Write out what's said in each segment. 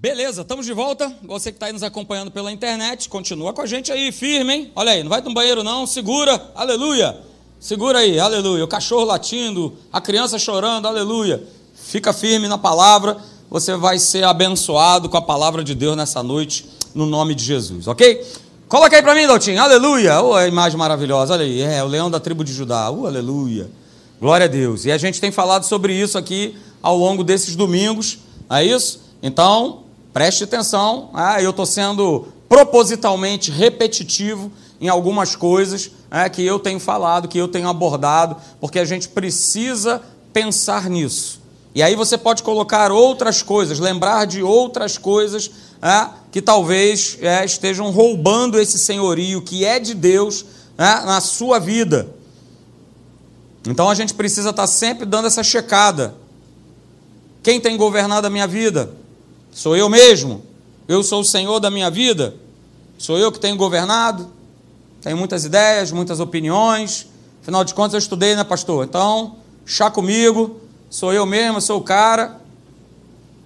Beleza, estamos de volta. Você que está aí nos acompanhando pela internet, continua com a gente aí, firme, hein? Olha aí, não vai no banheiro não, segura, aleluia. Segura aí, aleluia. O cachorro latindo, a criança chorando, aleluia. Fica firme na palavra, você vai ser abençoado com a palavra de Deus nessa noite, no nome de Jesus, ok? Coloca aí para mim, Daltinho, aleluia. Oh, a imagem maravilhosa, olha aí, é o leão da tribo de Judá, uh, aleluia. Glória a Deus. E a gente tem falado sobre isso aqui ao longo desses domingos, não é isso? Então, Preste atenção, ah, eu estou sendo propositalmente repetitivo em algumas coisas é, que eu tenho falado, que eu tenho abordado, porque a gente precisa pensar nisso. E aí você pode colocar outras coisas, lembrar de outras coisas é, que talvez é, estejam roubando esse senhorio que é de Deus é, na sua vida. Então a gente precisa estar sempre dando essa checada. Quem tem governado a minha vida? Sou eu mesmo? Eu sou o Senhor da minha vida? Sou eu que tenho governado? Tenho muitas ideias, muitas opiniões. Afinal de contas, eu estudei, né, pastor? Então, chá comigo. Sou eu mesmo, sou o cara.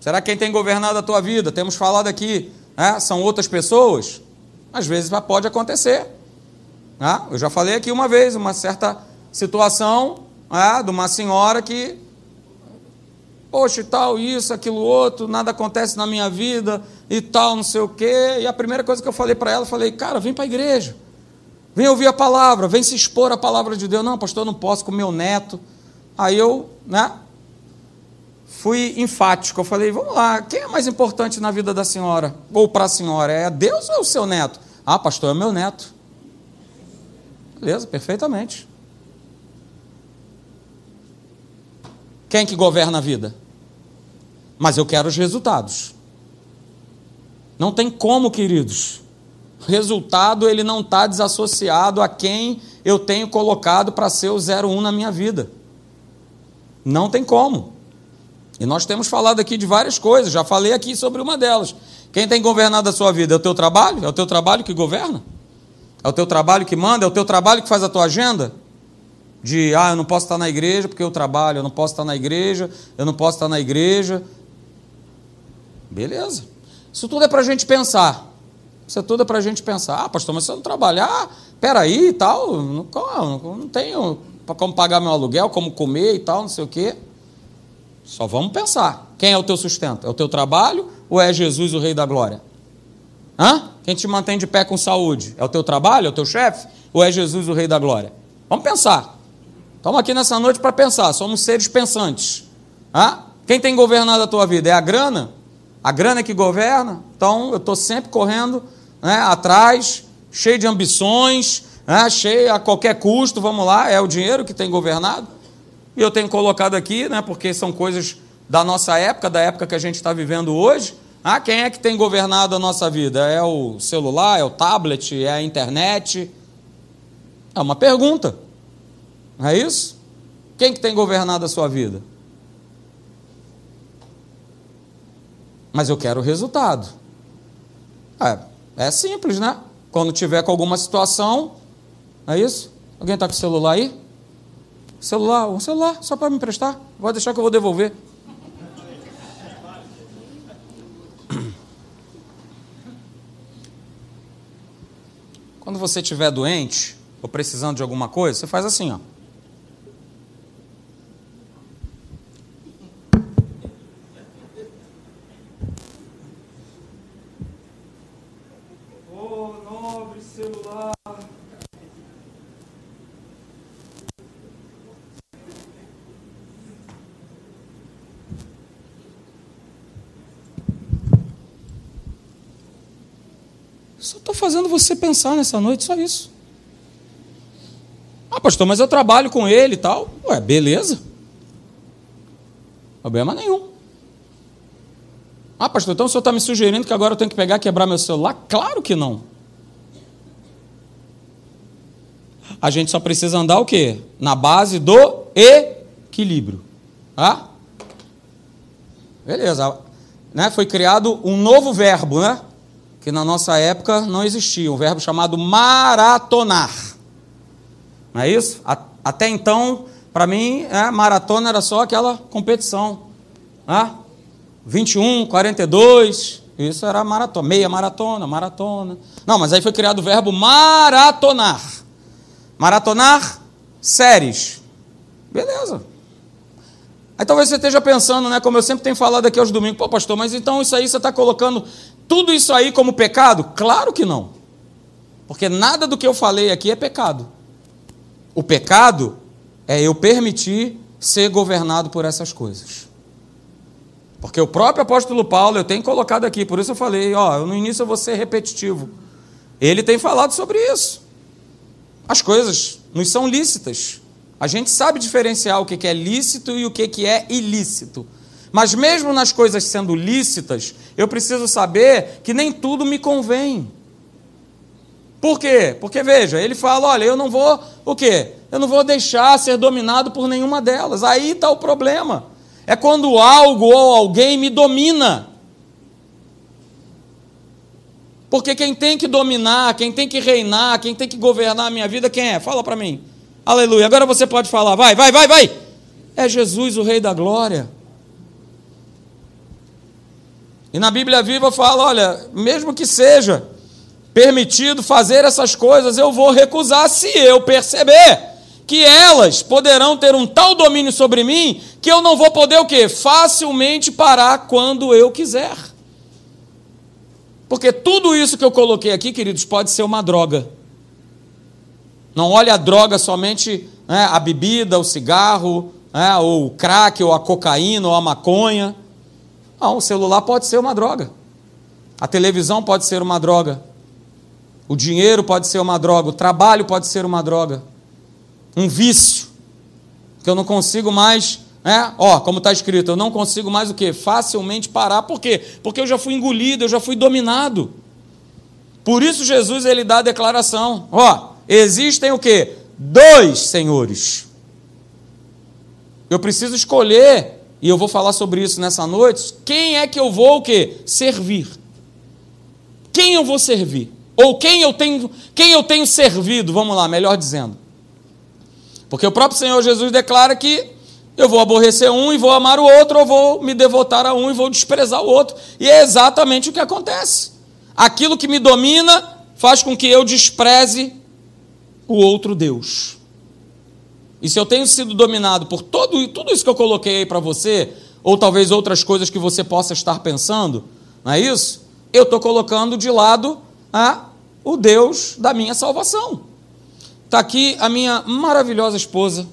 Será quem tem governado a tua vida? Temos falado aqui, né? são outras pessoas? Às vezes pode acontecer. Né? Eu já falei aqui uma vez, uma certa situação né? de uma senhora que poxa e tal, isso, aquilo outro, nada acontece na minha vida e tal, não sei o quê. E a primeira coisa que eu falei para ela, falei, cara, vem para a igreja. Vem ouvir a palavra, vem se expor à palavra de Deus. Não, pastor, eu não posso com meu neto. Aí eu, né, fui enfático. Eu falei, vamos lá, quem é mais importante na vida da senhora? Ou para a senhora? É Deus ou é o seu neto? Ah, pastor, é o meu neto. Beleza, perfeitamente. Quem que governa a vida? Mas eu quero os resultados. Não tem como, queridos. Resultado ele não está desassociado a quem eu tenho colocado para ser o 01 na minha vida. Não tem como. E nós temos falado aqui de várias coisas, já falei aqui sobre uma delas. Quem tem governado a sua vida? É o teu trabalho? É o teu trabalho que governa? É o teu trabalho que manda? É o teu trabalho que faz a tua agenda? De, ah, eu não posso estar na igreja porque eu trabalho, eu não posso estar na igreja, eu não posso estar na igreja, Beleza. Isso tudo é para a gente pensar. Isso é tudo é para a gente pensar. Ah, pastor, mas se eu não trabalhar, peraí e tal, não, não, não tenho como pagar meu aluguel, como comer e tal, não sei o quê. Só vamos pensar. Quem é o teu sustento? É o teu trabalho ou é Jesus, o Rei da Glória? Hã? Quem te mantém de pé com saúde? É o teu trabalho? É o teu chefe? Ou é Jesus, o Rei da Glória? Vamos pensar. Estamos aqui nessa noite para pensar. Somos seres pensantes. Hã? Quem tem governado a tua vida? É a grana? A grana é que governa, então eu estou sempre correndo né, atrás, cheio de ambições, né, cheio a qualquer custo, vamos lá, é o dinheiro que tem governado. E eu tenho colocado aqui, né, porque são coisas da nossa época, da época que a gente está vivendo hoje. Ah, quem é que tem governado a nossa vida? É o celular, é o tablet, é a internet? É uma pergunta. Não é isso? Quem que tem governado a sua vida? Mas eu quero o resultado. É, é simples, né? Quando tiver com alguma situação, é isso? Alguém está com o celular aí? Celular, um celular, só para me emprestar. Vai deixar que eu vou devolver. Quando você estiver doente ou precisando de alguma coisa, você faz assim, ó. Fazendo você pensar nessa noite, só isso. Ah, pastor, mas eu trabalho com ele e tal. Ué, beleza. Problema nenhum. Ah, pastor, então o senhor está me sugerindo que agora eu tenho que pegar e quebrar meu celular? Claro que não. A gente só precisa andar o quê? Na base do equilíbrio. Ah? Beleza. Né? Foi criado um novo verbo, né? que na nossa época não existia, um verbo chamado maratonar. Não é isso? Até então, para mim, é, maratona era só aquela competição. Né? 21, 42, Isso era maratona, meia maratona, maratona. Não, mas aí foi criado o verbo maratonar. Maratonar séries. Beleza. Aí talvez você esteja pensando, né, como eu sempre tenho falado aqui aos domingos, pô, pastor, mas então isso aí você está colocando tudo isso aí como pecado? Claro que não. Porque nada do que eu falei aqui é pecado. O pecado é eu permitir ser governado por essas coisas. Porque o próprio apóstolo Paulo, eu tenho colocado aqui, por isso eu falei, ó, no início eu vou ser repetitivo. Ele tem falado sobre isso. As coisas nos são lícitas. A gente sabe diferenciar o que é lícito e o que é ilícito. Mas mesmo nas coisas sendo lícitas, eu preciso saber que nem tudo me convém. Por quê? Porque veja, ele fala, olha, eu não vou o quê? Eu não vou deixar ser dominado por nenhuma delas. Aí está o problema. É quando algo ou alguém me domina. Porque quem tem que dominar, quem tem que reinar, quem tem que governar a minha vida, quem é? Fala para mim. Aleluia. Agora você pode falar, vai, vai, vai, vai. É Jesus, o Rei da Glória. E na Bíblia Viva fala: olha, mesmo que seja permitido fazer essas coisas, eu vou recusar se eu perceber que elas poderão ter um tal domínio sobre mim que eu não vou poder o quê? Facilmente parar quando eu quiser. Porque tudo isso que eu coloquei aqui, queridos, pode ser uma droga. Não olhe a droga somente né, a bebida, o cigarro, né, ou o crack, ou a cocaína, ou a maconha. Não, o celular pode ser uma droga. A televisão pode ser uma droga. O dinheiro pode ser uma droga. O trabalho pode ser uma droga. Um vício. Que eu não consigo mais. É, ó, como está escrito, eu não consigo mais o quê? Facilmente parar. Por quê? Porque eu já fui engolido, eu já fui dominado. Por isso Jesus ele dá a declaração. Ó, existem o quê? Dois senhores. Eu preciso escolher, e eu vou falar sobre isso nessa noite, quem é que eu vou o quê? Servir. Quem eu vou servir? Ou quem eu tenho, quem eu tenho servido, vamos lá, melhor dizendo. Porque o próprio Senhor Jesus declara que eu vou aborrecer um e vou amar o outro, ou vou me devotar a um e vou desprezar o outro. E é exatamente o que acontece. Aquilo que me domina faz com que eu despreze o outro Deus. E se eu tenho sido dominado por todo, tudo isso que eu coloquei aí para você, ou talvez outras coisas que você possa estar pensando, não é isso? Eu estou colocando de lado a, o Deus da minha salvação. Está aqui a minha maravilhosa esposa,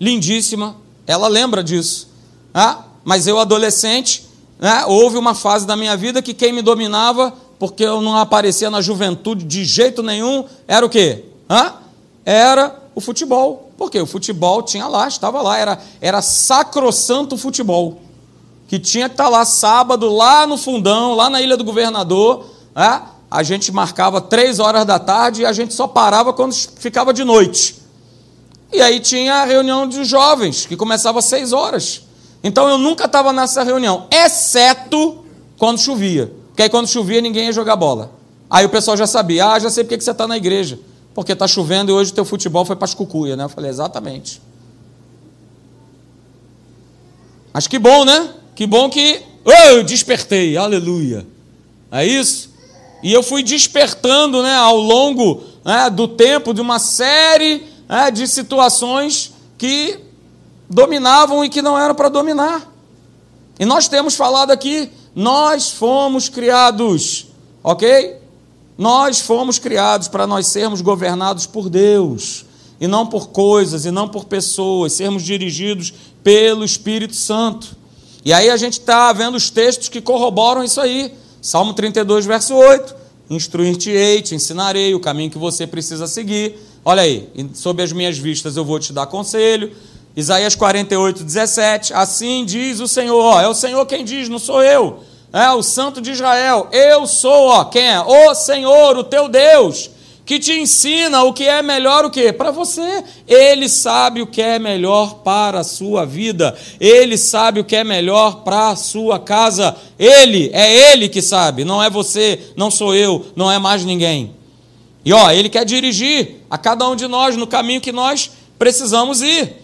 lindíssima, ela lembra disso. Ah, mas eu, adolescente, né, houve uma fase da minha vida que quem me dominava, porque eu não aparecia na juventude de jeito nenhum, era o quê? Ah, era o futebol. Porque o futebol tinha lá, estava lá, era, era sacrossanto futebol. Que tinha que estar lá sábado, lá no fundão, lá na Ilha do Governador. É? A gente marcava três horas da tarde e a gente só parava quando ficava de noite. E aí tinha a reunião de jovens, que começava às seis horas. Então eu nunca estava nessa reunião, exceto quando chovia. Porque aí quando chovia ninguém ia jogar bola. Aí o pessoal já sabia, ah, já sei porque você está na igreja porque está chovendo e hoje o teu futebol foi para as cucuia, né? Eu falei, exatamente. Mas que bom, né? Que bom que oh, eu despertei, aleluia. É isso? E eu fui despertando né, ao longo né, do tempo de uma série né, de situações que dominavam e que não eram para dominar. E nós temos falado aqui, nós fomos criados, ok? Nós fomos criados para nós sermos governados por Deus, e não por coisas, e não por pessoas, sermos dirigidos pelo Espírito Santo. E aí a gente está vendo os textos que corroboram isso aí. Salmo 32, verso 8: Instruir-te-ei, te ensinarei o caminho que você precisa seguir. Olha aí, sob as minhas vistas eu vou te dar conselho. Isaías 48, 17: Assim diz o Senhor, é o Senhor quem diz, não sou eu é o Santo de Israel. Eu sou, ó, quem é? O Senhor, o teu Deus, que te ensina o que é melhor o que para você. Ele sabe o que é melhor para a sua vida. Ele sabe o que é melhor para a sua casa. Ele é ele que sabe, não é você, não sou eu, não é mais ninguém. E ó, ele quer dirigir a cada um de nós no caminho que nós precisamos ir.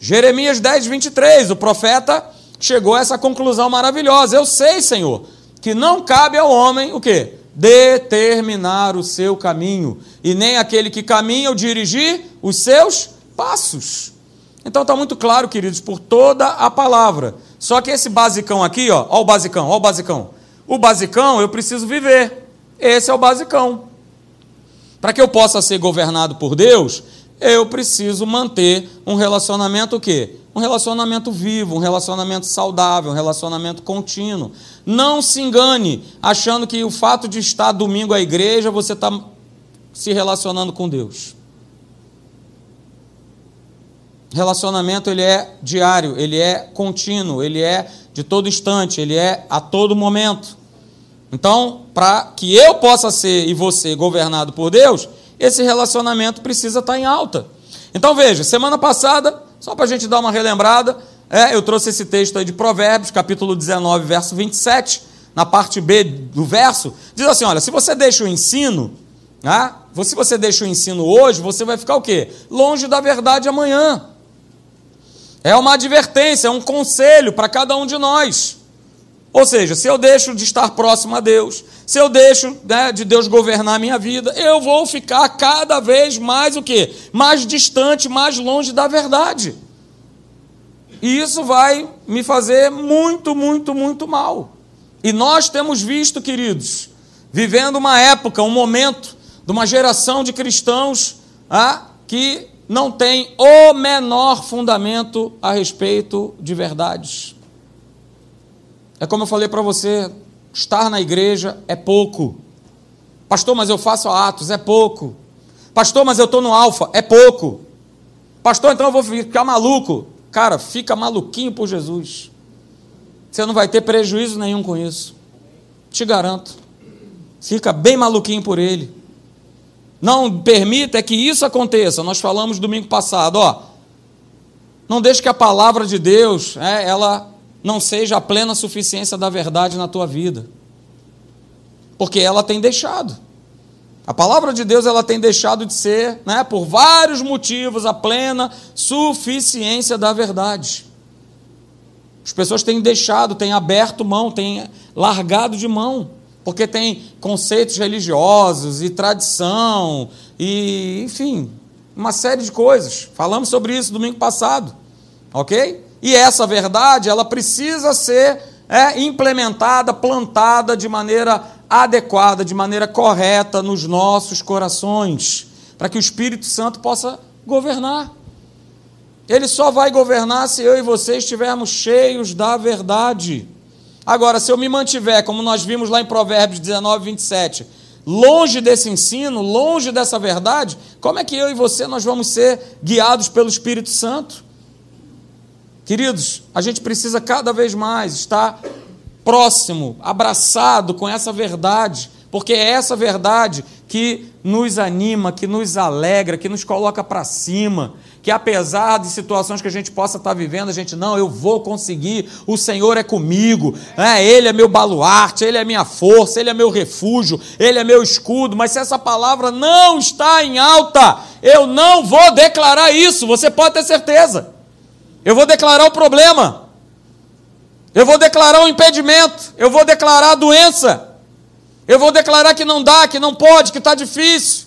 Jeremias 10, 23, o profeta chegou a essa conclusão maravilhosa. Eu sei, Senhor, que não cabe ao homem o quê? Determinar o seu caminho, e nem aquele que caminha o dirigir os seus passos. Então está muito claro, queridos, por toda a palavra. Só que esse basicão aqui, ó, ó o basicão, ó o basicão. O basicão eu preciso viver. Esse é o basicão. Para que eu possa ser governado por Deus, eu preciso manter um relacionamento o quê? Um relacionamento vivo, um relacionamento saudável, um relacionamento contínuo. Não se engane achando que o fato de estar domingo à igreja você está se relacionando com Deus. Relacionamento ele é diário, ele é contínuo, ele é de todo instante, ele é a todo momento. Então, para que eu possa ser e você governado por Deus, esse relacionamento precisa estar em alta. Então veja, semana passada, só para a gente dar uma relembrada, é, eu trouxe esse texto aí de Provérbios, capítulo 19, verso 27, na parte B do verso, diz assim: olha, se você deixa o ensino, né, se você deixa o ensino hoje, você vai ficar o quê? Longe da verdade amanhã. É uma advertência, é um conselho para cada um de nós. Ou seja, se eu deixo de estar próximo a Deus, se eu deixo né, de Deus governar a minha vida, eu vou ficar cada vez mais o quê? Mais distante, mais longe da verdade. E isso vai me fazer muito, muito, muito mal. E nós temos visto, queridos, vivendo uma época, um momento de uma geração de cristãos ah, que não tem o menor fundamento a respeito de verdades. É como eu falei para você, estar na igreja é pouco. Pastor, mas eu faço atos, é pouco. Pastor, mas eu estou no alfa, é pouco. Pastor, então eu vou ficar maluco. Cara, fica maluquinho por Jesus. Você não vai ter prejuízo nenhum com isso. Te garanto. Fica bem maluquinho por ele. Não permita que isso aconteça. Nós falamos domingo passado, ó. Não deixe que a palavra de Deus, é, ela não seja a plena suficiência da verdade na tua vida. Porque ela tem deixado. A palavra de Deus ela tem deixado de ser, né, por vários motivos, a plena suficiência da verdade. As pessoas têm deixado, têm aberto mão, têm largado de mão, porque tem conceitos religiosos e tradição e, enfim, uma série de coisas. Falamos sobre isso domingo passado, ok? E essa verdade, ela precisa ser é, implementada, plantada de maneira adequada, de maneira correta nos nossos corações, para que o Espírito Santo possa governar. Ele só vai governar se eu e você estivermos cheios da verdade. Agora, se eu me mantiver, como nós vimos lá em Provérbios 19, 27, longe desse ensino, longe dessa verdade, como é que eu e você nós vamos ser guiados pelo Espírito Santo? Queridos, a gente precisa cada vez mais estar próximo, abraçado com essa verdade, porque é essa verdade que nos anima, que nos alegra, que nos coloca para cima, que apesar de situações que a gente possa estar vivendo, a gente, não, eu vou conseguir, o Senhor é comigo, é, Ele é meu baluarte, Ele é minha força, Ele é meu refúgio, Ele é meu escudo, mas se essa palavra não está em alta, eu não vou declarar isso, você pode ter certeza. Eu vou declarar o problema. Eu vou declarar o impedimento. Eu vou declarar a doença. Eu vou declarar que não dá, que não pode, que está difícil,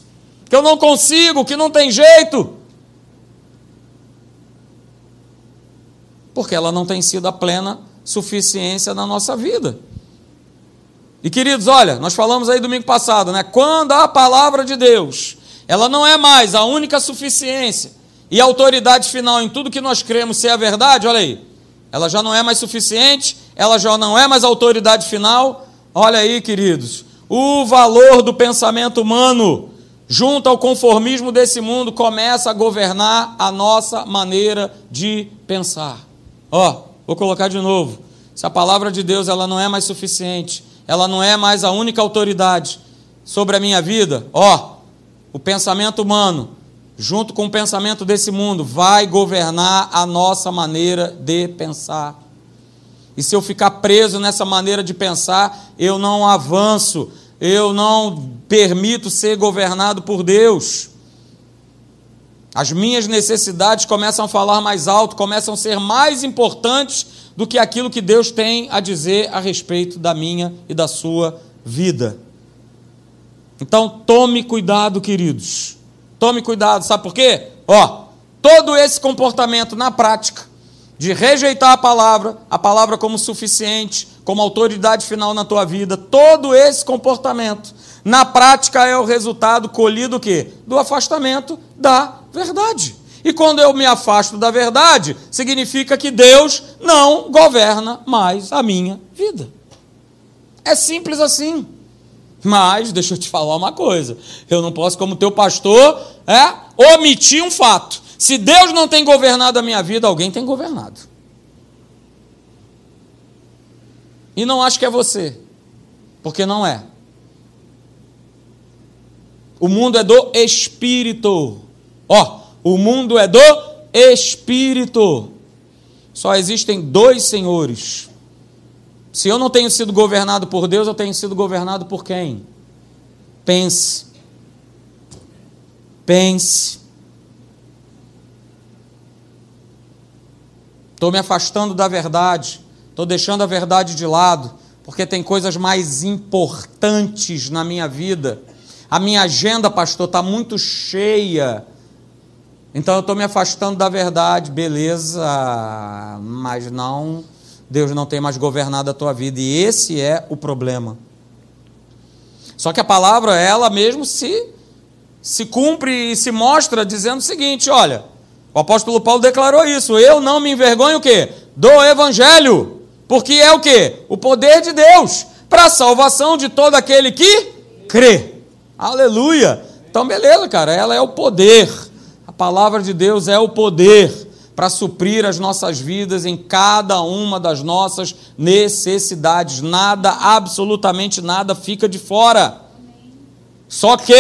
que eu não consigo, que não tem jeito. Porque ela não tem sido a plena suficiência na nossa vida. E queridos, olha, nós falamos aí domingo passado, né? Quando a palavra de Deus, ela não é mais a única suficiência, e autoridade final em tudo que nós cremos ser a verdade, olha aí, ela já não é mais suficiente, ela já não é mais autoridade final. Olha aí, queridos, o valor do pensamento humano, junto ao conformismo desse mundo, começa a governar a nossa maneira de pensar. Ó, vou colocar de novo. Se a palavra de Deus ela não é mais suficiente, ela não é mais a única autoridade sobre a minha vida, ó, o pensamento humano junto com o pensamento desse mundo, vai governar a nossa maneira de pensar. E se eu ficar preso nessa maneira de pensar, eu não avanço, eu não permito ser governado por Deus. As minhas necessidades começam a falar mais alto, começam a ser mais importantes do que aquilo que Deus tem a dizer a respeito da minha e da sua vida. Então, tome cuidado, queridos. Tome cuidado, sabe por quê? Ó, todo esse comportamento na prática de rejeitar a palavra, a palavra como suficiente, como autoridade final na tua vida, todo esse comportamento na prática é o resultado colhido o quê? Do afastamento da verdade. E quando eu me afasto da verdade, significa que Deus não governa mais a minha vida. É simples assim. Mas, deixa eu te falar uma coisa: eu não posso, como teu pastor, é, omitir um fato. Se Deus não tem governado a minha vida, alguém tem governado. E não acho que é você, porque não é. O mundo é do espírito. Ó, o mundo é do espírito. Só existem dois senhores. Se eu não tenho sido governado por Deus, eu tenho sido governado por quem? Pense. Pense. Estou me afastando da verdade. Estou deixando a verdade de lado. Porque tem coisas mais importantes na minha vida a minha agenda, pastor, está muito cheia. Então eu estou me afastando da verdade, beleza, mas não, Deus não tem mais governado a tua vida. E esse é o problema. Só que a palavra, ela mesmo se, se cumpre e se mostra dizendo o seguinte: olha, o apóstolo Paulo declarou isso, eu não me envergonho o quê? Do evangelho, porque é o quê? O poder de Deus para a salvação de todo aquele que crê. Aleluia! Então, beleza, cara, ela é o poder. A palavra de Deus é o poder para suprir as nossas vidas em cada uma das nossas necessidades. Nada, absolutamente nada fica de fora. Só que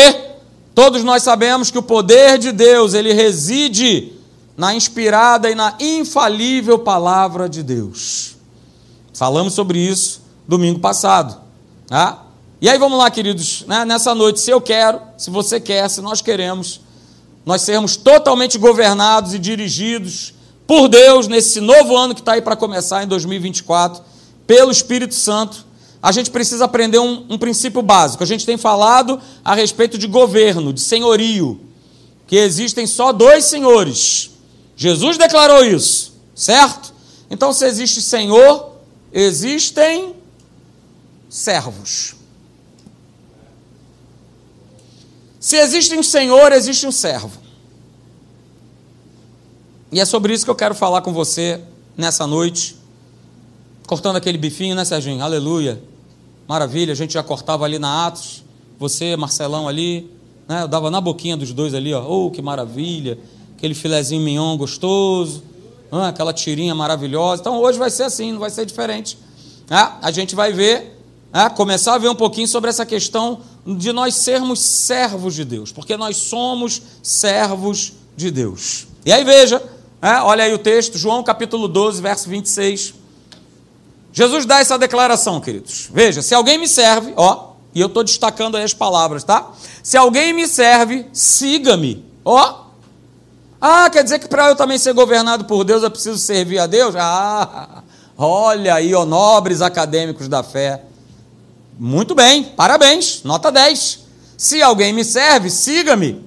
todos nós sabemos que o poder de Deus, ele reside na inspirada e na infalível palavra de Deus. Falamos sobre isso domingo passado. Tá? E aí vamos lá, queridos, né? nessa noite, se eu quero, se você quer, se nós queremos, nós sermos totalmente governados e dirigidos por Deus nesse novo ano que está aí para começar em 2024, pelo Espírito Santo, a gente precisa aprender um, um princípio básico. A gente tem falado a respeito de governo, de senhorio, que existem só dois senhores. Jesus declarou isso, certo? Então, se existe senhor, existem servos. Se existe um senhor, existe um servo. E é sobre isso que eu quero falar com você nessa noite. Cortando aquele bifinho, né, Serginho? Aleluia. Maravilha, a gente já cortava ali na Atos. Você, Marcelão ali, né? Eu dava na boquinha dos dois ali, ó. Oh, que maravilha. Aquele filezinho mignon gostoso. Ah, aquela tirinha maravilhosa. Então hoje vai ser assim, não vai ser diferente. Ah, a gente vai ver, ah, começar a ver um pouquinho sobre essa questão de nós sermos servos de Deus, porque nós somos servos de Deus. E aí veja, é, olha aí o texto, João capítulo 12, verso 26. Jesus dá essa declaração, queridos. Veja, se alguém me serve, ó, e eu estou destacando aí as palavras, tá? Se alguém me serve, siga-me, ó. Ah, quer dizer que para eu também ser governado por Deus eu preciso servir a Deus? Ah, olha aí, ó, nobres acadêmicos da fé. Muito bem, parabéns, nota 10. Se alguém me serve, siga-me.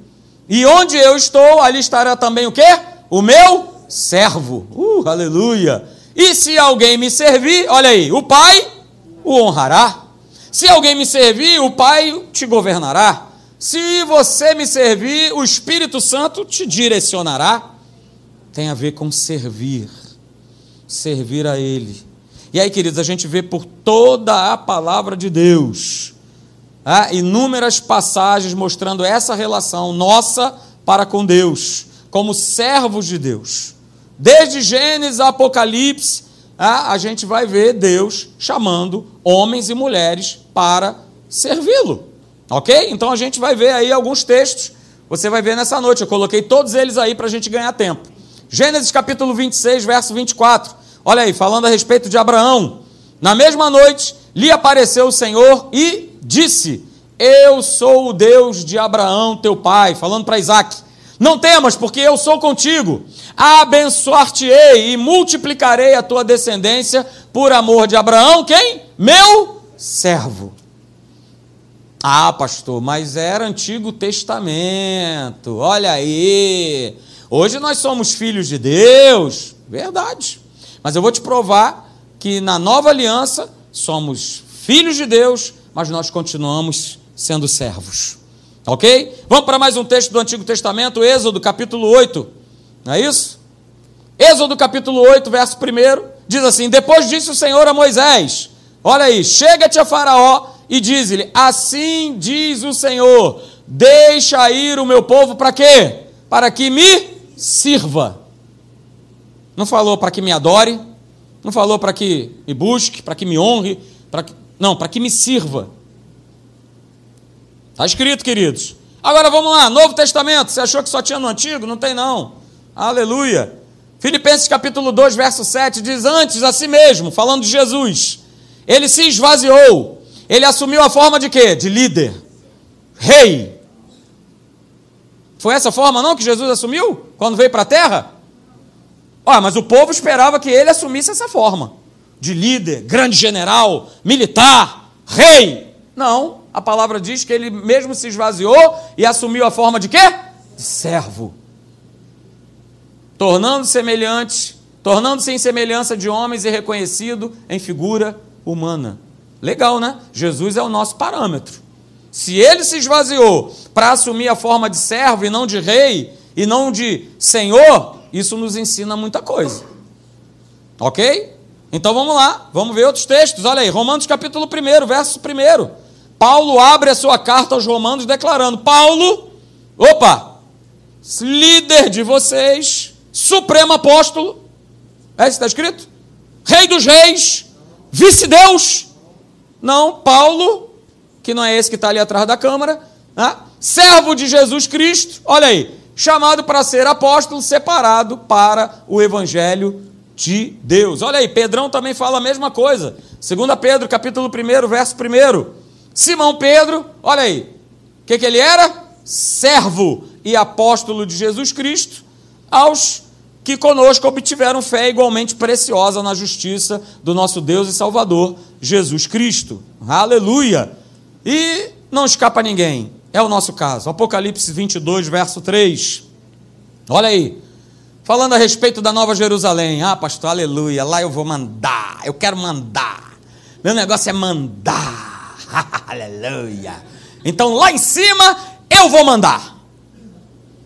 E onde eu estou, ali estará também o quê? O meu servo. Uh, aleluia. E se alguém me servir, olha aí, o Pai o honrará. Se alguém me servir, o Pai te governará. Se você me servir, o Espírito Santo te direcionará. Tem a ver com servir, servir a Ele. E aí, queridos, a gente vê por toda a palavra de Deus ah, inúmeras passagens mostrando essa relação nossa para com Deus, como servos de Deus. Desde Gênesis a Apocalipse, ah, a gente vai ver Deus chamando homens e mulheres para servi-lo. Ok? Então a gente vai ver aí alguns textos. Você vai ver nessa noite. Eu coloquei todos eles aí para a gente ganhar tempo. Gênesis capítulo 26, verso 24. Olha aí, falando a respeito de Abraão. Na mesma noite lhe apareceu o Senhor e disse: Eu sou o Deus de Abraão, teu pai, falando para Isaac. Não temas, porque eu sou contigo. Abençoar-te-ei e multiplicarei a tua descendência por amor de Abraão, quem? Meu servo. Ah, pastor, mas era Antigo Testamento. Olha aí. Hoje nós somos filhos de Deus. Verdade. Mas eu vou te provar que na nova aliança somos filhos de Deus, mas nós continuamos sendo servos. Ok? Vamos para mais um texto do Antigo Testamento, Êxodo capítulo 8. Não é isso? Êxodo capítulo 8, verso 1, diz assim: Depois disse o Senhor a Moisés: Olha aí, chega-te a Faraó e diz-lhe: Assim diz o Senhor: Deixa ir o meu povo para quê? Para que me sirva. Não falou para que me adore, não falou para que me busque, para que me honre, para que... não, para que me sirva. Está escrito, queridos. Agora vamos lá, Novo Testamento. Você achou que só tinha no Antigo? Não tem, não. Aleluia. Filipenses capítulo 2, verso 7 diz: Antes a si mesmo, falando de Jesus, ele se esvaziou, ele assumiu a forma de quê? De líder, rei. Foi essa forma não que Jesus assumiu quando veio para a terra? Olha, mas o povo esperava que ele assumisse essa forma de líder, grande general, militar, rei. Não, a palavra diz que ele mesmo se esvaziou e assumiu a forma de quê? De servo. Tornando-se semelhante, tornando-se em semelhança de homens e reconhecido em figura humana. Legal, né? Jesus é o nosso parâmetro. Se ele se esvaziou para assumir a forma de servo e não de rei e não de senhor, isso nos ensina muita coisa. Ok? Então vamos lá, vamos ver outros textos. Olha aí, Romanos capítulo 1, verso 1. Paulo abre a sua carta aos Romanos declarando: Paulo, opa, líder de vocês, supremo apóstolo, é isso que está escrito? Rei dos reis, vice-deus. Não, Paulo, que não é esse que está ali atrás da câmara, né? servo de Jesus Cristo, olha aí, chamado para ser apóstolo, separado para o evangelho de Deus. Olha aí, Pedrão também fala a mesma coisa. 2 Pedro, capítulo 1, verso 1. Simão Pedro, olha aí, o que, que ele era? Servo e apóstolo de Jesus Cristo, aos que conosco obtiveram fé igualmente preciosa na justiça do nosso Deus e Salvador, Jesus Cristo. Aleluia! E não escapa ninguém, é o nosso caso. Apocalipse 22, verso 3. Olha aí, falando a respeito da Nova Jerusalém. Ah, pastor, aleluia, lá eu vou mandar, eu quero mandar. Meu negócio é mandar. aleluia. Então lá em cima eu vou mandar.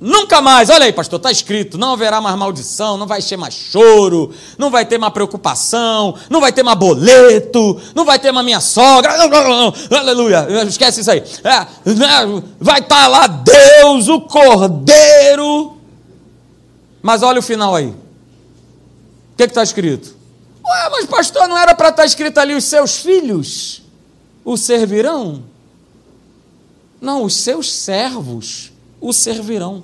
Nunca mais, olha aí, pastor, está escrito: não haverá mais maldição, não vai ser mais choro, não vai ter mais preocupação, não vai ter mais boleto, não vai ter mais minha sogra, aleluia, esquece isso aí. É, né, vai estar tá lá Deus, o Cordeiro. Mas olha o final aí. O que está escrito? Ué, mas pastor, não era para estar tá escrito ali: os seus filhos o servirão? Não, os seus servos o servirão.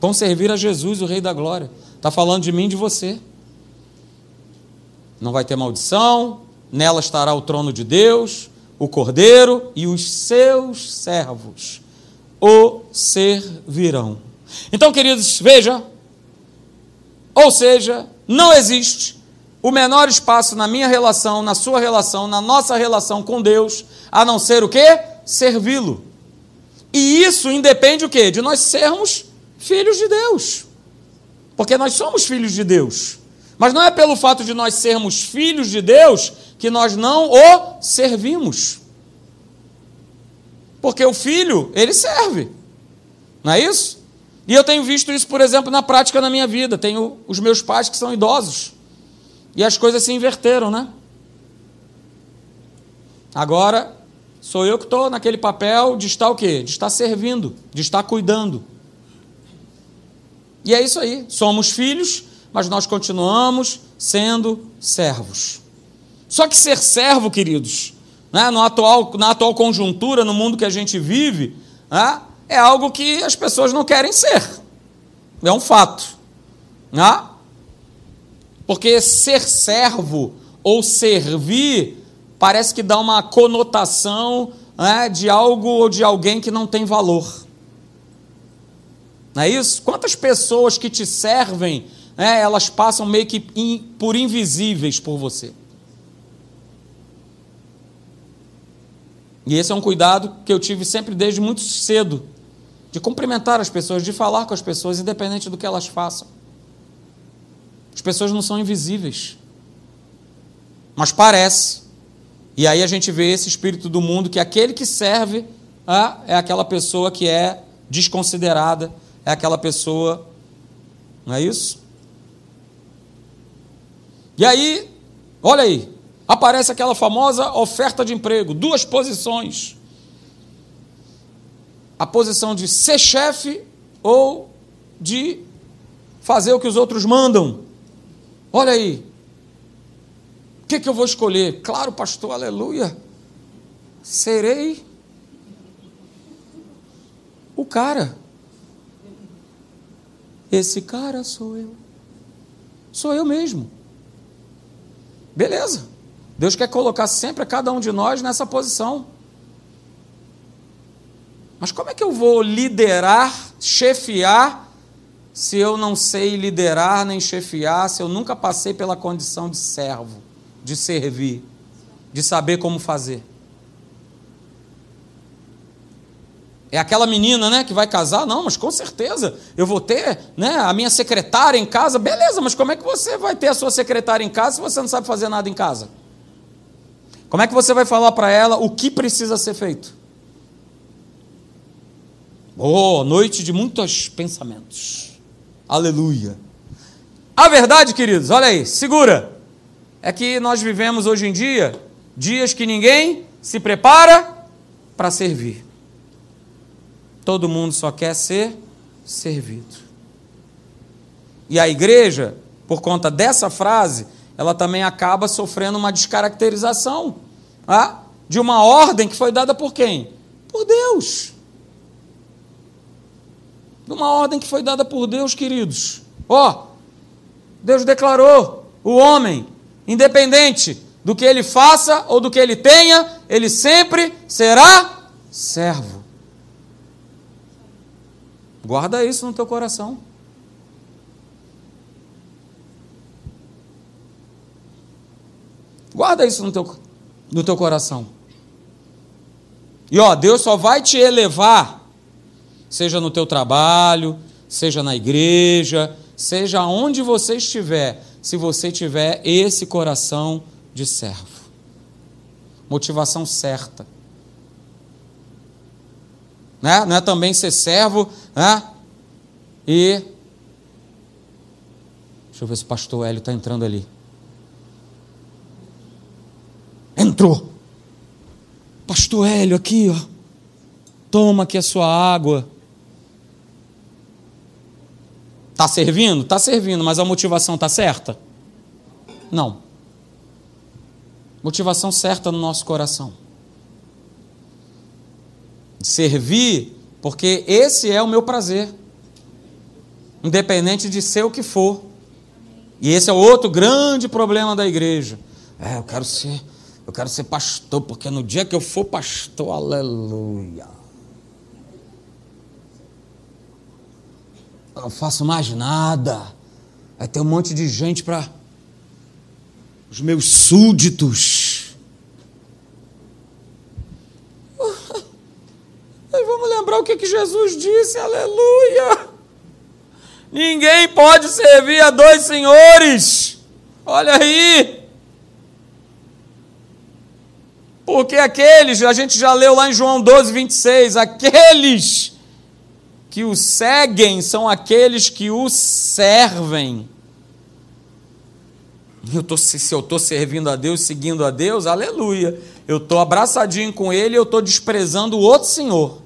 Vão servir a Jesus, o Rei da Glória. Está falando de mim e de você. Não vai ter maldição, nela estará o trono de Deus, o Cordeiro e os seus servos o servirão. Então, queridos, veja, ou seja, não existe o menor espaço na minha relação, na sua relação, na nossa relação com Deus, a não ser o que? Servi-lo. E isso independe o quê? De nós sermos filhos de Deus. Porque nós somos filhos de Deus. Mas não é pelo fato de nós sermos filhos de Deus que nós não o servimos. Porque o filho, ele serve. Não é isso? E eu tenho visto isso, por exemplo, na prática na minha vida. Tenho os meus pais que são idosos. E as coisas se inverteram, né? Agora, sou eu que estou naquele papel de estar o quê? De estar servindo, de estar cuidando. E é isso aí. Somos filhos, mas nós continuamos sendo servos. Só que ser servo, queridos, né, no atual, na atual conjuntura, no mundo que a gente vive, né, é algo que as pessoas não querem ser. É um fato. Né? Porque ser servo ou servir parece que dá uma conotação né, de algo ou de alguém que não tem valor. Não é isso? Quantas pessoas que te servem, né, elas passam meio que in, por invisíveis por você? E esse é um cuidado que eu tive sempre desde muito cedo, de cumprimentar as pessoas, de falar com as pessoas, independente do que elas façam. As pessoas não são invisíveis. Mas parece. E aí a gente vê esse espírito do mundo que aquele que serve ah, é aquela pessoa que é desconsiderada, é aquela pessoa. Não é isso? E aí, olha aí, aparece aquela famosa oferta de emprego, duas posições. A posição de ser chefe ou de fazer o que os outros mandam. Olha aí. O que, que eu vou escolher? Claro, pastor, aleluia. Serei o cara. Esse cara sou eu. Sou eu mesmo. Beleza. Deus quer colocar sempre cada um de nós nessa posição. Mas como é que eu vou liderar, chefiar, se eu não sei liderar nem chefiar, se eu nunca passei pela condição de servo, de servir, de saber como fazer? É aquela menina, né, que vai casar? Não, mas com certeza eu vou ter, né, a minha secretária em casa. Beleza, mas como é que você vai ter a sua secretária em casa se você não sabe fazer nada em casa? Como é que você vai falar para ela o que precisa ser feito? Oh, noite de muitos pensamentos. Aleluia. A verdade, queridos, olha aí, segura. É que nós vivemos hoje em dia dias que ninguém se prepara para servir. Todo mundo só quer ser servido. E a igreja, por conta dessa frase, ela também acaba sofrendo uma descaracterização ah, de uma ordem que foi dada por quem? Por Deus. De uma ordem que foi dada por Deus, queridos. Ó, oh, Deus declarou: o homem, independente do que ele faça ou do que ele tenha, ele sempre será servo. Guarda isso no teu coração. Guarda isso no teu, no teu coração. E ó, Deus só vai te elevar, seja no teu trabalho, seja na igreja, seja onde você estiver, se você tiver esse coração de servo. Motivação certa. Né? Não é também ser servo né? e. Deixa eu ver se o pastor Hélio está entrando ali. Entrou. Pastor Hélio, aqui, ó. Toma aqui a sua água. Está servindo? Está servindo, mas a motivação está certa? Não. Motivação certa no nosso coração. Servir, porque esse é o meu prazer. Independente de ser o que for. E esse é outro grande problema da igreja. É, eu quero ser eu quero ser pastor, porque no dia que eu for pastor, aleluia. Eu não faço mais nada. Vai ter um monte de gente para os meus súditos. Mas vamos lembrar o que, que Jesus disse, aleluia. Ninguém pode servir a dois senhores. Olha aí. Porque aqueles, a gente já leu lá em João 12, 26, aqueles que o seguem são aqueles que o servem. Eu tô, se eu estou servindo a Deus, seguindo a Deus, aleluia. Eu estou abraçadinho com Ele, eu estou desprezando o outro Senhor.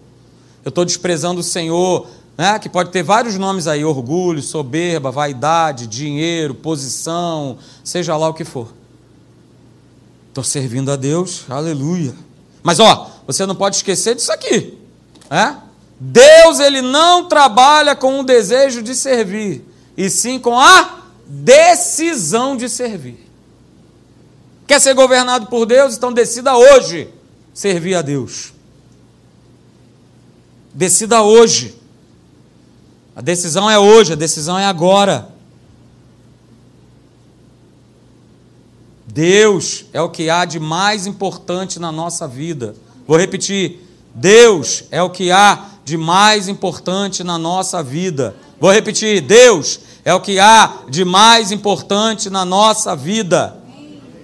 Eu estou desprezando o Senhor, né, que pode ter vários nomes aí: orgulho, soberba, vaidade, dinheiro, posição, seja lá o que for. Estou servindo a Deus, aleluia. Mas ó, você não pode esquecer disso aqui. É? Deus ele não trabalha com o desejo de servir, e sim com a decisão de servir. Quer ser governado por Deus? Então decida hoje servir a Deus. Decida hoje. A decisão é hoje, a decisão é agora. Deus é o que há de mais importante na nossa vida. Vou repetir: Deus é o que há de mais importante na nossa vida. Vou repetir: Deus é o que há de mais importante na nossa vida.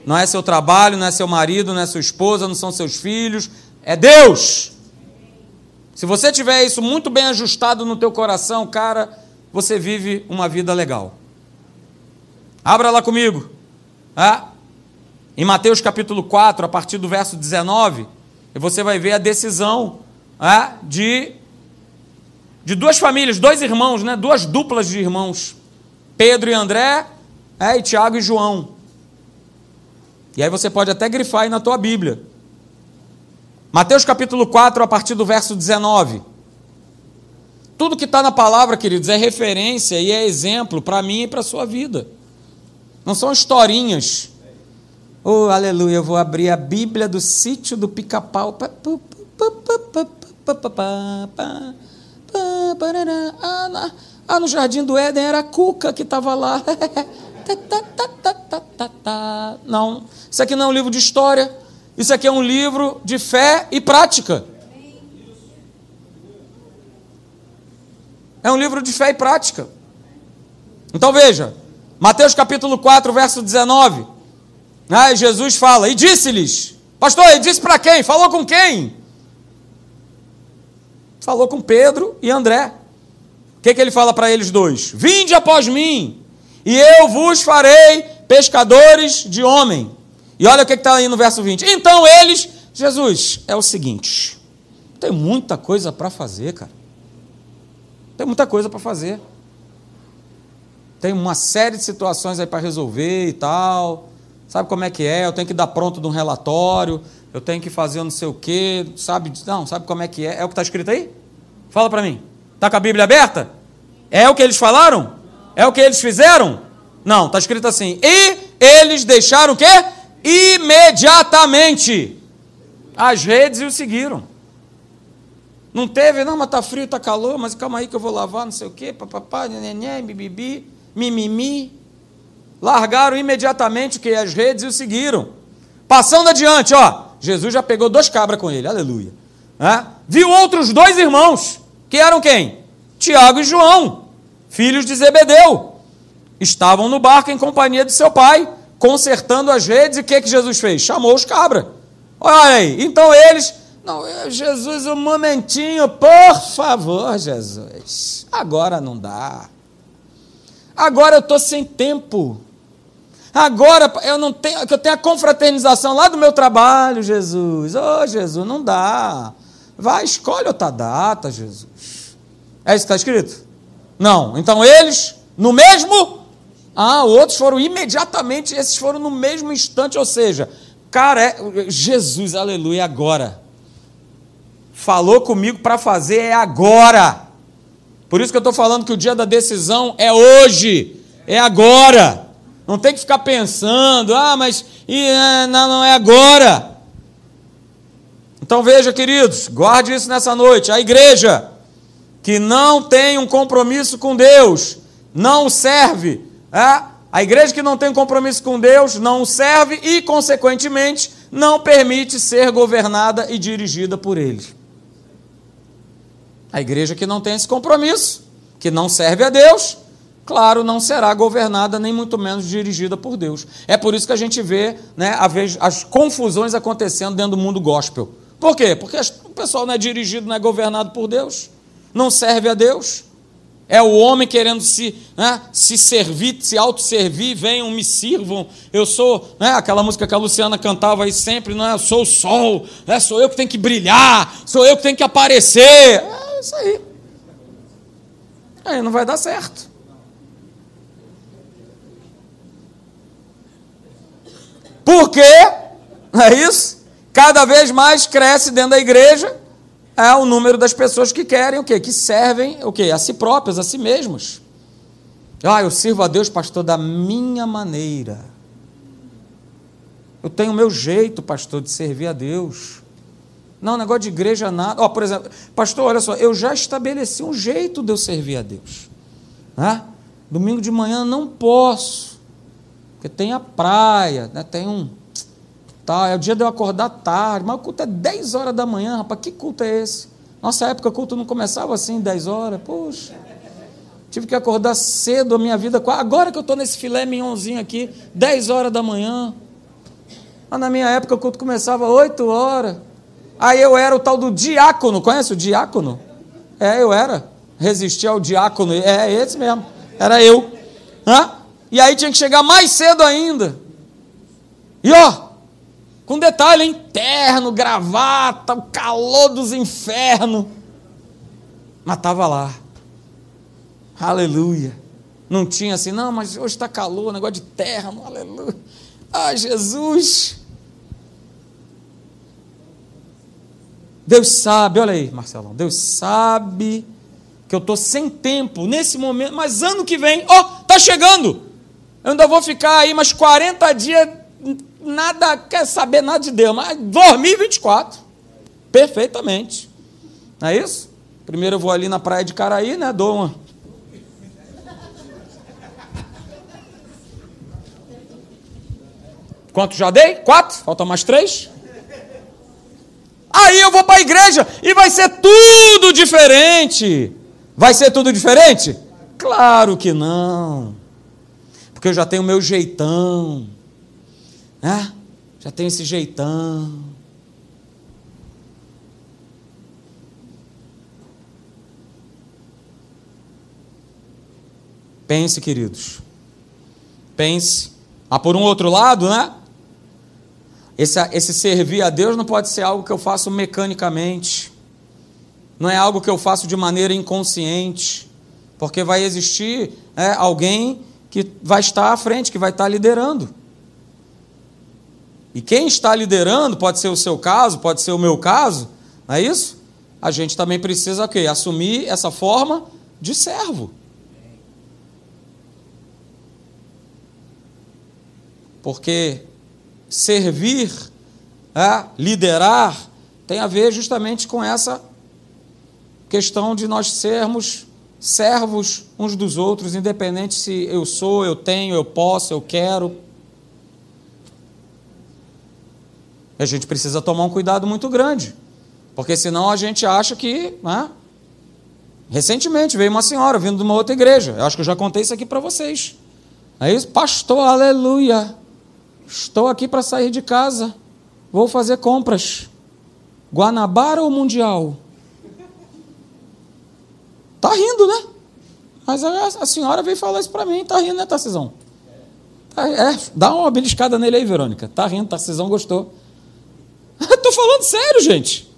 Não é seu trabalho, não é seu marido, não é sua esposa, não são seus filhos, é Deus. Se você tiver isso muito bem ajustado no teu coração, cara, você vive uma vida legal. Abra lá comigo. Ah, em Mateus capítulo 4, a partir do verso 19, você vai ver a decisão ah, de, de duas famílias, dois irmãos, né, duas duplas de irmãos, Pedro e André, é, e Tiago e João. E aí você pode até grifar aí na tua Bíblia. Mateus capítulo 4, a partir do verso 19. Tudo que está na palavra, queridos, é referência e é exemplo para mim e para a sua vida. Não são historinhas. Oh, aleluia, eu vou abrir a Bíblia do sítio do pica-pau. Ah, no Jardim do Éden era a Cuca que estava lá. Não, isso aqui não é um livro de história. Isso aqui é um livro de fé e prática. É um livro de fé e prática. Então veja, Mateus capítulo 4, verso 19. Ah, Jesus fala, e disse-lhes, pastor, e disse para quem? Falou com quem? Falou com Pedro e André. O que, que ele fala para eles dois? Vinde após mim, e eu vos farei pescadores de homem. E olha o que está aí no verso 20. Então eles, Jesus, é o seguinte: tem muita coisa para fazer, cara. Tem muita coisa para fazer. Tem uma série de situações aí para resolver e tal. Sabe como é que é? Eu tenho que dar pronto de um relatório, eu tenho que fazer não sei o quê, sabe? Não, sabe como é que é? É o que está escrito aí? Fala para mim. Está com a Bíblia aberta? É o que eles falaram? É o que eles fizeram? Não, está escrito assim. E eles deixaram o quê? imediatamente as redes e o seguiram. Não teve, não, mas está frio, está calor, mas calma aí que eu vou lavar, não sei o quê, papapá, neném, bibibi, mimimi. Largaram imediatamente que as redes e o seguiram. Passando adiante, ó, Jesus já pegou dois cabras com ele, aleluia. É? Viu outros dois irmãos, que eram quem? Tiago e João, filhos de Zebedeu. Estavam no barco em companhia de seu pai consertando as redes, e o que, que Jesus fez? Chamou os cabras. Olha aí, então eles. Não, Jesus, um momentinho, por favor, Jesus. Agora não dá. Agora eu estou sem tempo. Agora eu não tenho, eu tenho a confraternização lá do meu trabalho, Jesus. Ô oh, Jesus, não dá. Vai, escolhe outra data, Jesus. É isso que está escrito? Não. Então eles, no mesmo ah, outros foram imediatamente, esses foram no mesmo instante, ou seja, cara, é, Jesus, aleluia, agora. Falou comigo para fazer, é agora. Por isso que eu estou falando que o dia da decisão é hoje, é agora. Não tem que ficar pensando, ah, mas e, é, não, não é agora. Então veja, queridos, guarde isso nessa noite. A igreja que não tem um compromisso com Deus, não serve, é? A igreja que não tem compromisso com Deus não serve e, consequentemente, não permite ser governada e dirigida por Ele. A igreja que não tem esse compromisso, que não serve a Deus, claro, não será governada, nem muito menos dirigida por Deus. É por isso que a gente vê né, as confusões acontecendo dentro do mundo gospel. Por quê? Porque o pessoal não é dirigido, não é governado por Deus, não serve a Deus. É o homem querendo se, né, se servir, se autosservir, venham, me sirvam. Eu sou, né, aquela música que a Luciana cantava aí sempre, não é? Eu sou o sol, né, sou eu que tenho que brilhar, sou eu que tenho que aparecer. É isso aí. Aí não vai dar certo. Por quê? É isso? Cada vez mais cresce dentro da igreja é o número das pessoas que querem o quê? Que servem o quê? A si próprias, a si mesmas. Ah, eu sirvo a Deus, pastor, da minha maneira. Eu tenho o meu jeito, pastor, de servir a Deus. Não, negócio de igreja nada. Ó, oh, por exemplo, pastor, olha só, eu já estabeleci um jeito de eu servir a Deus. Né? Domingo de manhã não posso, porque tem a praia, né? tem um. Tá, é o dia de eu acordar tarde, mas o culto é 10 horas da manhã, rapaz, que culto é esse? Nossa época o culto não começava assim, 10 horas, poxa. Tive que acordar cedo a minha vida. Agora que eu estou nesse filé mignonzinho aqui, 10 horas da manhã. Mas na minha época o culto começava 8 horas. Aí eu era o tal do diácono, conhece o diácono? É, eu era. Resistia ao diácono, é esse mesmo. Era eu. Hã? E aí tinha que chegar mais cedo ainda. E ó, com detalhe, hein? Terno, gravata, o calor dos infernos. Mas estava lá. Aleluia. Não tinha assim, não, mas hoje está calor, negócio de terra, aleluia. Ah, Jesus. Deus sabe, olha aí, Marcelão, Deus sabe que eu estou sem tempo nesse momento, mas ano que vem, ó, oh, tá chegando. Eu ainda vou ficar aí mais 40 dias, nada, quer saber nada de Deus, mas 2024, perfeitamente. Não é isso? Primeiro eu vou ali na praia de Caraí, né, dou uma Quanto já dei? Quatro? Faltam mais três? Aí eu vou para a igreja e vai ser tudo diferente. Vai ser tudo diferente? Claro que não. Porque eu já tenho o meu jeitão. Né? Já tenho esse jeitão. Pense, queridos. Pense. Ah, por um outro lado, né? Esse, esse servir a Deus não pode ser algo que eu faço mecanicamente, não é algo que eu faço de maneira inconsciente, porque vai existir é, alguém que vai estar à frente, que vai estar liderando. E quem está liderando, pode ser o seu caso, pode ser o meu caso, não é isso? A gente também precisa o quê? assumir essa forma de servo. Porque servir, é, liderar, tem a ver justamente com essa questão de nós sermos servos uns dos outros, independente se eu sou, eu tenho, eu posso, eu quero. A gente precisa tomar um cuidado muito grande, porque senão a gente acha que. Né? Recentemente veio uma senhora vindo de uma outra igreja, eu acho que eu já contei isso aqui para vocês. Isso? Pastor, aleluia. Estou aqui para sair de casa. Vou fazer compras. Guanabara ou Mundial? Tá rindo, né? Mas a, a senhora veio falar isso para mim. Tá rindo, né, Tarcisão? Tá, é, dá uma beliscada nele aí, Verônica. Tá rindo, Tarcisão gostou. Estou falando sério, gente.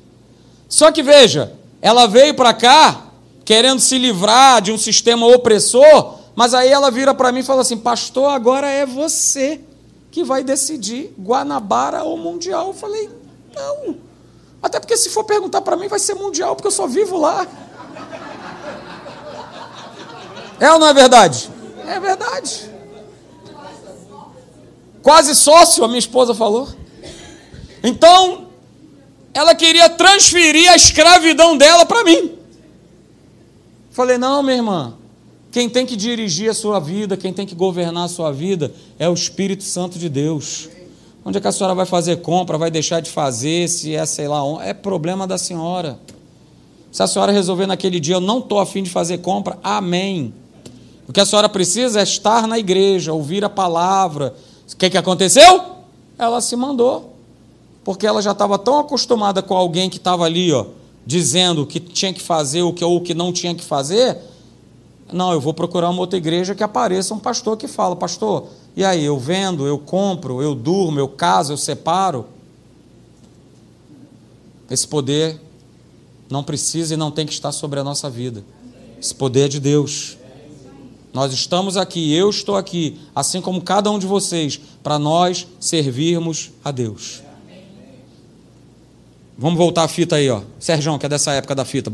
Só que veja, ela veio para cá querendo se livrar de um sistema opressor, mas aí ela vira para mim e fala assim: Pastor, agora é você que vai decidir Guanabara ou Mundial. Eu falei, não. Até porque se for perguntar para mim, vai ser Mundial, porque eu só vivo lá. É ou não é verdade? É verdade. Quase sócio, a minha esposa falou. Então, ela queria transferir a escravidão dela para mim. Falei, não, minha irmã, quem tem que dirigir a sua vida, quem tem que governar a sua vida é o Espírito Santo de Deus. Onde é que a senhora vai fazer compra, vai deixar de fazer, se é sei lá onde, é problema da senhora. Se a senhora resolver naquele dia, eu não estou afim de fazer compra, amém. O que a senhora precisa é estar na igreja, ouvir a palavra. O que, que aconteceu? Ela se mandou. Porque ela já estava tão acostumada com alguém que estava ali, ó, dizendo o que tinha que fazer, o que ou o que não tinha que fazer, não, eu vou procurar uma outra igreja que apareça um pastor que fala, pastor, e aí, eu vendo, eu compro, eu durmo, eu caso, eu separo. Esse poder não precisa e não tem que estar sobre a nossa vida. Esse poder é de Deus. Nós estamos aqui, eu estou aqui, assim como cada um de vocês, para nós servirmos a Deus. Vamos voltar a fita aí, ó. Sérgio, que é dessa época da fita.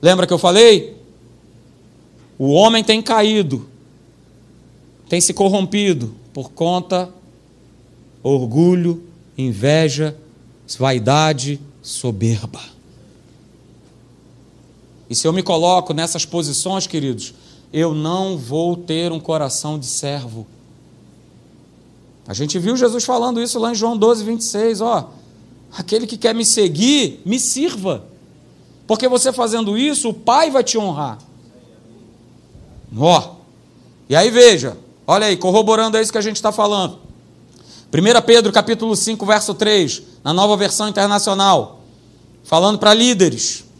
Lembra que eu falei? O homem tem caído, tem se corrompido por conta orgulho, inveja, vaidade, soberba. E se eu me coloco nessas posições, queridos, eu não vou ter um coração de servo. A gente viu Jesus falando isso lá em João 12, 26, ó. Aquele que quer me seguir, me sirva. Porque você fazendo isso, o Pai vai te honrar. Ó. E aí veja, olha aí, corroborando isso que a gente está falando. 1 Pedro capítulo 5, verso 3, na nova versão internacional, falando para líderes.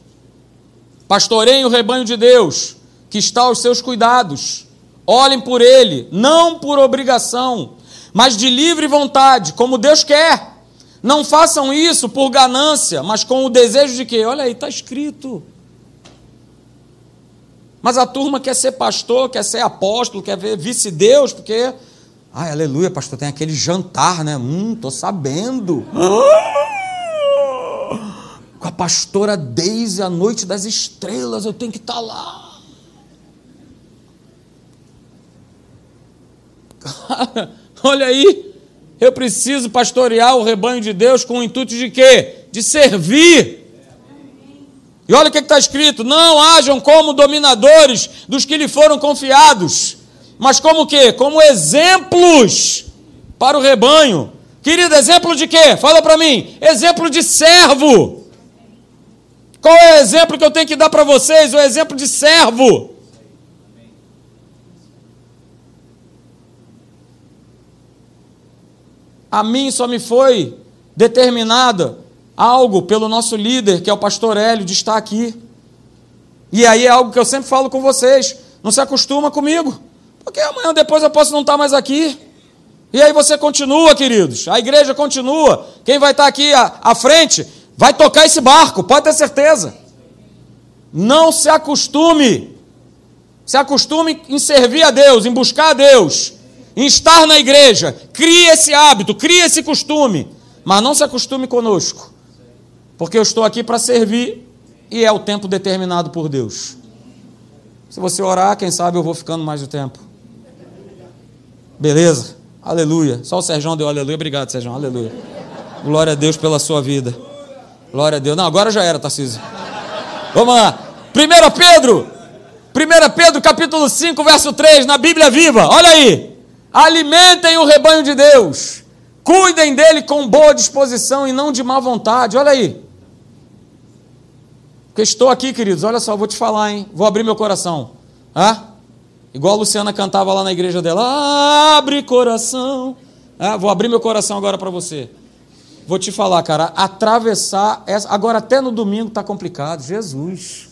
Pastoreiem o rebanho de Deus, que está aos seus cuidados. Olhem por ele, não por obrigação, mas de livre vontade, como Deus quer. Não façam isso por ganância, mas com o desejo de quê? Olha aí, está escrito. Mas a turma quer ser pastor, quer ser apóstolo, quer ver vice-deus, porque. Ai, aleluia, pastor, tem aquele jantar, né? Hum, tô sabendo. Com a pastora Deise, a noite das estrelas, eu tenho que estar tá lá. Cara, olha aí. Eu preciso pastorear o rebanho de Deus com o intuito de quê? De servir. E olha o que está escrito: não hajam como dominadores dos que lhe foram confiados, mas como quê? Como exemplos para o rebanho. Querido, exemplo de quê? Fala para mim. Exemplo de servo. Qual é o exemplo que eu tenho que dar para vocês? O exemplo de servo. A mim só me foi determinada algo pelo nosso líder, que é o pastor Hélio, de estar aqui. E aí é algo que eu sempre falo com vocês: não se acostuma comigo, porque amanhã depois eu posso não estar mais aqui. E aí você continua, queridos, a igreja continua. Quem vai estar aqui à, à frente vai tocar esse barco, pode ter certeza. Não se acostume. Se acostume em servir a Deus, em buscar a Deus em estar na igreja. Crie esse hábito, crie esse costume. Mas não se acostume conosco. Porque eu estou aqui para servir e é o tempo determinado por Deus. Se você orar, quem sabe eu vou ficando mais do tempo. Beleza? Aleluia. Só o Sérgio deu aleluia. Obrigado, Sérgio. Aleluia. Glória a Deus pela sua vida. Glória a Deus. Não, agora já era, Tarcísio. Vamos lá. 1 Pedro. 1 Pedro capítulo 5, verso 3, na Bíblia Viva. Olha aí. Alimentem o rebanho de Deus. Cuidem dele com boa disposição e não de má vontade. Olha aí. Porque estou aqui, queridos. Olha só, vou te falar, hein? Vou abrir meu coração. Ah? Igual a Luciana cantava lá na igreja dela. Abre coração. Ah, vou abrir meu coração agora para você. Vou te falar, cara. Atravessar. Essa... Agora, até no domingo está complicado. Jesus.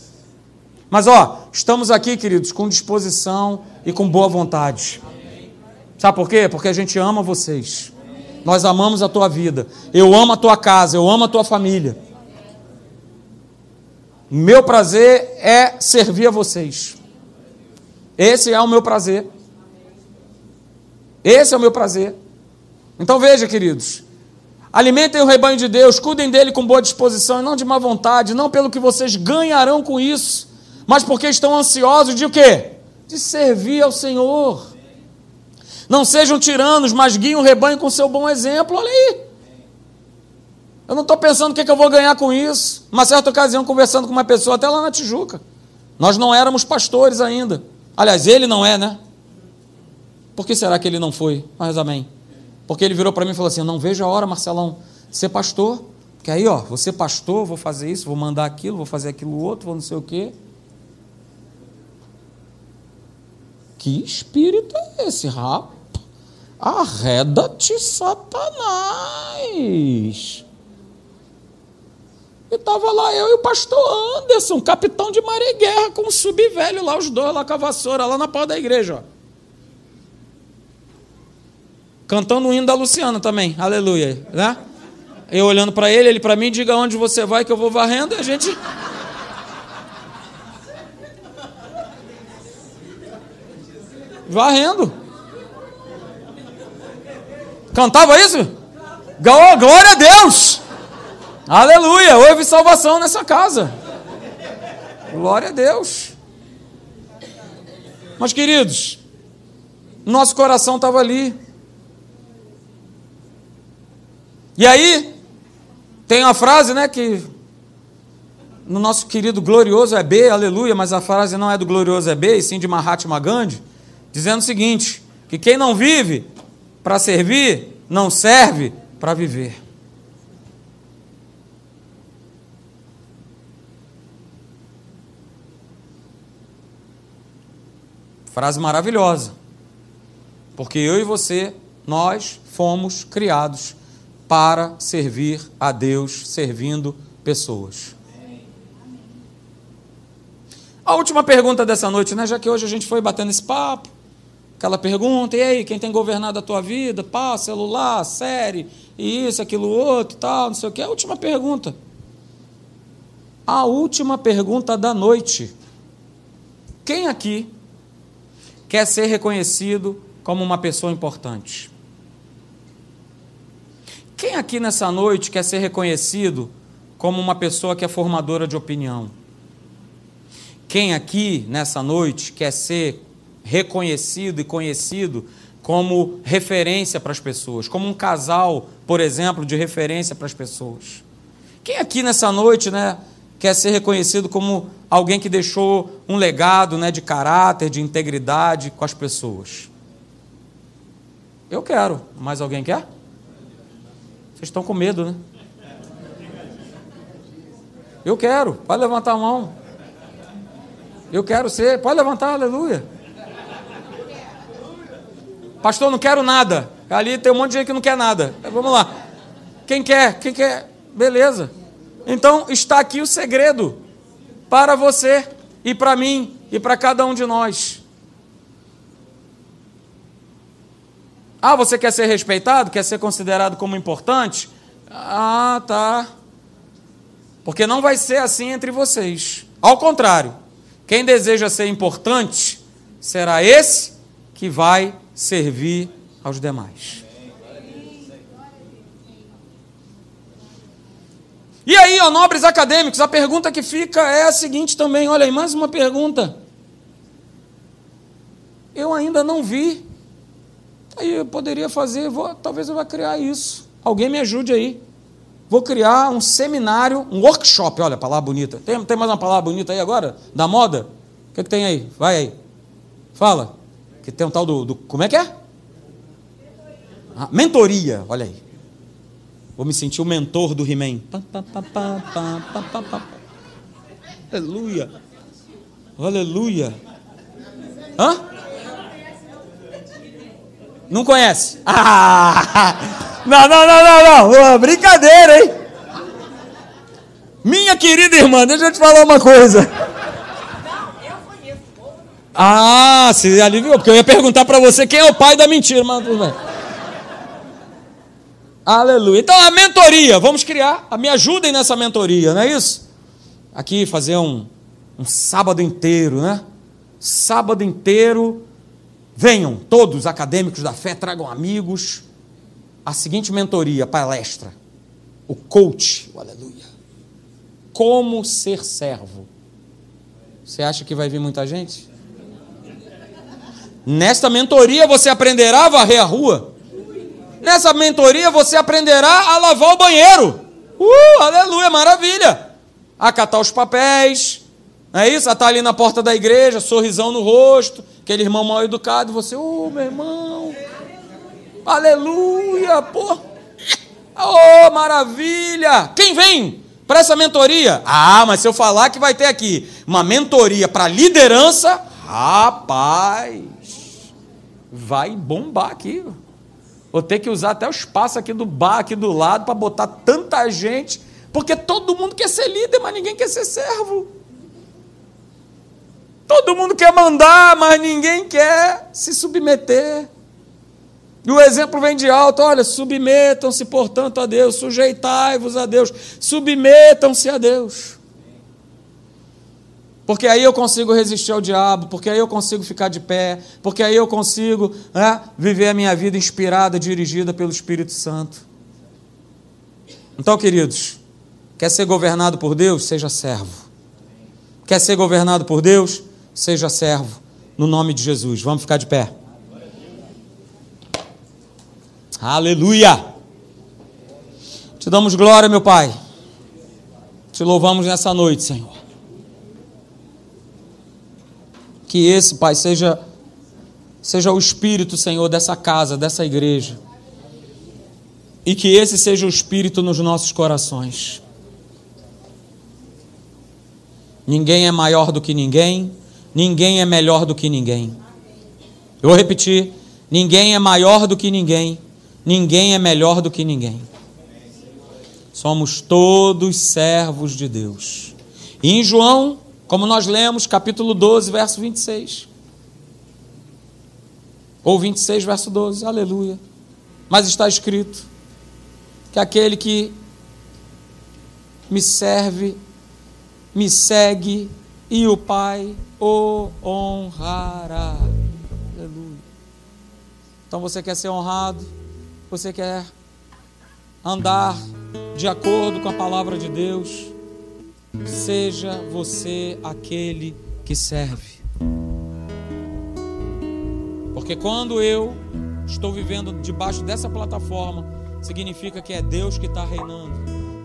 Mas, ó, estamos aqui, queridos, com disposição e com boa vontade. Sabe por quê? Porque a gente ama vocês. Nós amamos a tua vida. Eu amo a tua casa, eu amo a tua família. Meu prazer é servir a vocês. Esse é o meu prazer. Esse é o meu prazer. Então veja, queridos. Alimentem o rebanho de Deus, cuidem dele com boa disposição e não de má vontade, não pelo que vocês ganharão com isso, mas porque estão ansiosos de o quê? De servir ao Senhor. Não sejam tiranos, mas guiem o rebanho com seu bom exemplo. Olha aí. Eu não estou pensando o que, é que eu vou ganhar com isso. Uma certa ocasião, conversando com uma pessoa, até lá na Tijuca. Nós não éramos pastores ainda. Aliás, ele não é, né? Por que será que ele não foi? Mas amém. Porque ele virou para mim e falou assim: Eu não vejo a hora, Marcelão, ser pastor. Porque aí, ó, vou ser pastor, vou fazer isso, vou mandar aquilo, vou fazer aquilo outro, vou não sei o quê. Que espírito é esse, rapaz? Arreda-te, Satanás. E estava lá eu e o pastor Anderson, capitão de maré guerra, com um subvelho lá, os dois lá com a vassoura, lá na porta da igreja. Ó. Cantando o hino da Luciana também, aleluia. Né? Eu olhando para ele, ele para mim, diga onde você vai que eu vou varrendo, e a gente. Varrendo. Cantava isso? Glória a Deus! Aleluia! Houve salvação nessa casa. Glória a Deus. Mas, queridos, nosso coração estava ali. E aí, Tem uma frase, né, que no nosso querido glorioso é B, aleluia, mas a frase não é do glorioso é B, e sim de Mahatma Gandhi, dizendo o seguinte: que quem não vive para servir, não serve para viver. Frase maravilhosa. Porque eu e você, nós fomos criados para servir a Deus, servindo pessoas. A última pergunta dessa noite, né? Já que hoje a gente foi batendo esse papo, aquela pergunta, e aí, quem tem governado a tua vida? Pá, celular, série, e isso, aquilo, outro, tal, não sei o que. A última pergunta. A última pergunta da noite. Quem aqui quer ser reconhecido como uma pessoa importante? Quem aqui nessa noite quer ser reconhecido como uma pessoa que é formadora de opinião? Quem aqui nessa noite quer ser reconhecido e conhecido como referência para as pessoas, como um casal, por exemplo, de referência para as pessoas? Quem aqui nessa noite, né, quer ser reconhecido como alguém que deixou um legado, né, de caráter, de integridade com as pessoas? Eu quero, mas alguém quer? Vocês estão com medo, né? Eu quero, pode levantar a mão. Eu quero ser. Pode levantar, aleluia. Pastor, não quero nada. Ali tem um monte de gente que não quer nada. Vamos lá. Quem quer? Quem quer? Beleza. Então está aqui o segredo para você e para mim e para cada um de nós. Ah, você quer ser respeitado? Quer ser considerado como importante? Ah, tá. Porque não vai ser assim entre vocês. Ao contrário, quem deseja ser importante será esse que vai servir aos demais. E aí, ó, nobres acadêmicos, a pergunta que fica é a seguinte também: olha aí, mais uma pergunta. Eu ainda não vi. Aí eu poderia fazer, vou, talvez eu vá criar isso. Alguém me ajude aí. Vou criar um seminário, um workshop, olha, palavra bonita. Tem, tem mais uma palavra bonita aí agora? Da moda? O que, que tem aí? Vai aí. Fala. Que tem um tal do. do como é que é? Ah, mentoria, olha aí. Vou me sentir o mentor do He-Man. Aleluia. Aleluia. Hã? Não conhece? Ah! Não, não, não, não, não. Brincadeira, hein? Minha querida irmã, deixa eu te falar uma coisa. Ah, se aliviou, porque eu ia perguntar para você quem é o pai da mentira, mas tudo bem. Aleluia. Então, a mentoria, vamos criar, me ajudem nessa mentoria, não é isso? Aqui, fazer um, um sábado inteiro, né? Sábado inteiro, venham todos acadêmicos da fé, tragam amigos, a seguinte mentoria, palestra, o coach, o aleluia. Como ser servo. Você acha que vai vir muita gente? Nesta mentoria você aprenderá a varrer a rua. Nessa mentoria você aprenderá a lavar o banheiro. Uh, aleluia, maravilha. A catar os papéis. Não é isso? A estar ali na porta da igreja, sorrisão no rosto, aquele irmão mal educado, você, oh, meu irmão. Aleluia, pô. Oh, maravilha! Quem vem para essa mentoria? Ah, mas se eu falar que vai ter aqui uma mentoria para liderança, rapaz, vai bombar aqui. Vou ter que usar até o espaço aqui do bar, aqui do lado, para botar tanta gente, porque todo mundo quer ser líder, mas ninguém quer ser servo. Todo mundo quer mandar, mas ninguém quer se submeter. E o exemplo vem de alto: olha, submetam-se, portanto, a Deus, sujeitai-vos a Deus, submetam-se a Deus. Porque aí eu consigo resistir ao diabo, porque aí eu consigo ficar de pé, porque aí eu consigo né, viver a minha vida inspirada, dirigida pelo Espírito Santo. Então, queridos, quer ser governado por Deus? Seja servo. Quer ser governado por Deus? Seja servo. No nome de Jesus. Vamos ficar de pé. Aleluia! Te damos glória, meu Pai. Te louvamos nessa noite, Senhor. Que esse, Pai, seja seja o espírito, Senhor, dessa casa, dessa igreja. E que esse seja o espírito nos nossos corações. Ninguém é maior do que ninguém, ninguém é melhor do que ninguém. Eu vou repetir: ninguém é maior do que ninguém, ninguém é melhor do que ninguém. Somos todos servos de Deus. E em João, como nós lemos, capítulo 12, verso 26. Ou 26, verso 12, aleluia. Mas está escrito que aquele que me serve, me segue, e o Pai o honrará. Aleluia. Então você quer ser honrado, você quer andar de acordo com a palavra de Deus, seja você aquele que serve. Porque quando eu estou vivendo debaixo dessa plataforma, significa que é Deus que está reinando,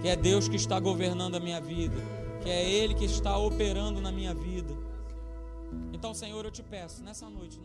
que é Deus que está governando a minha vida, que é Ele que está operando na minha vida. Então, Senhor, eu te peço nessa noite,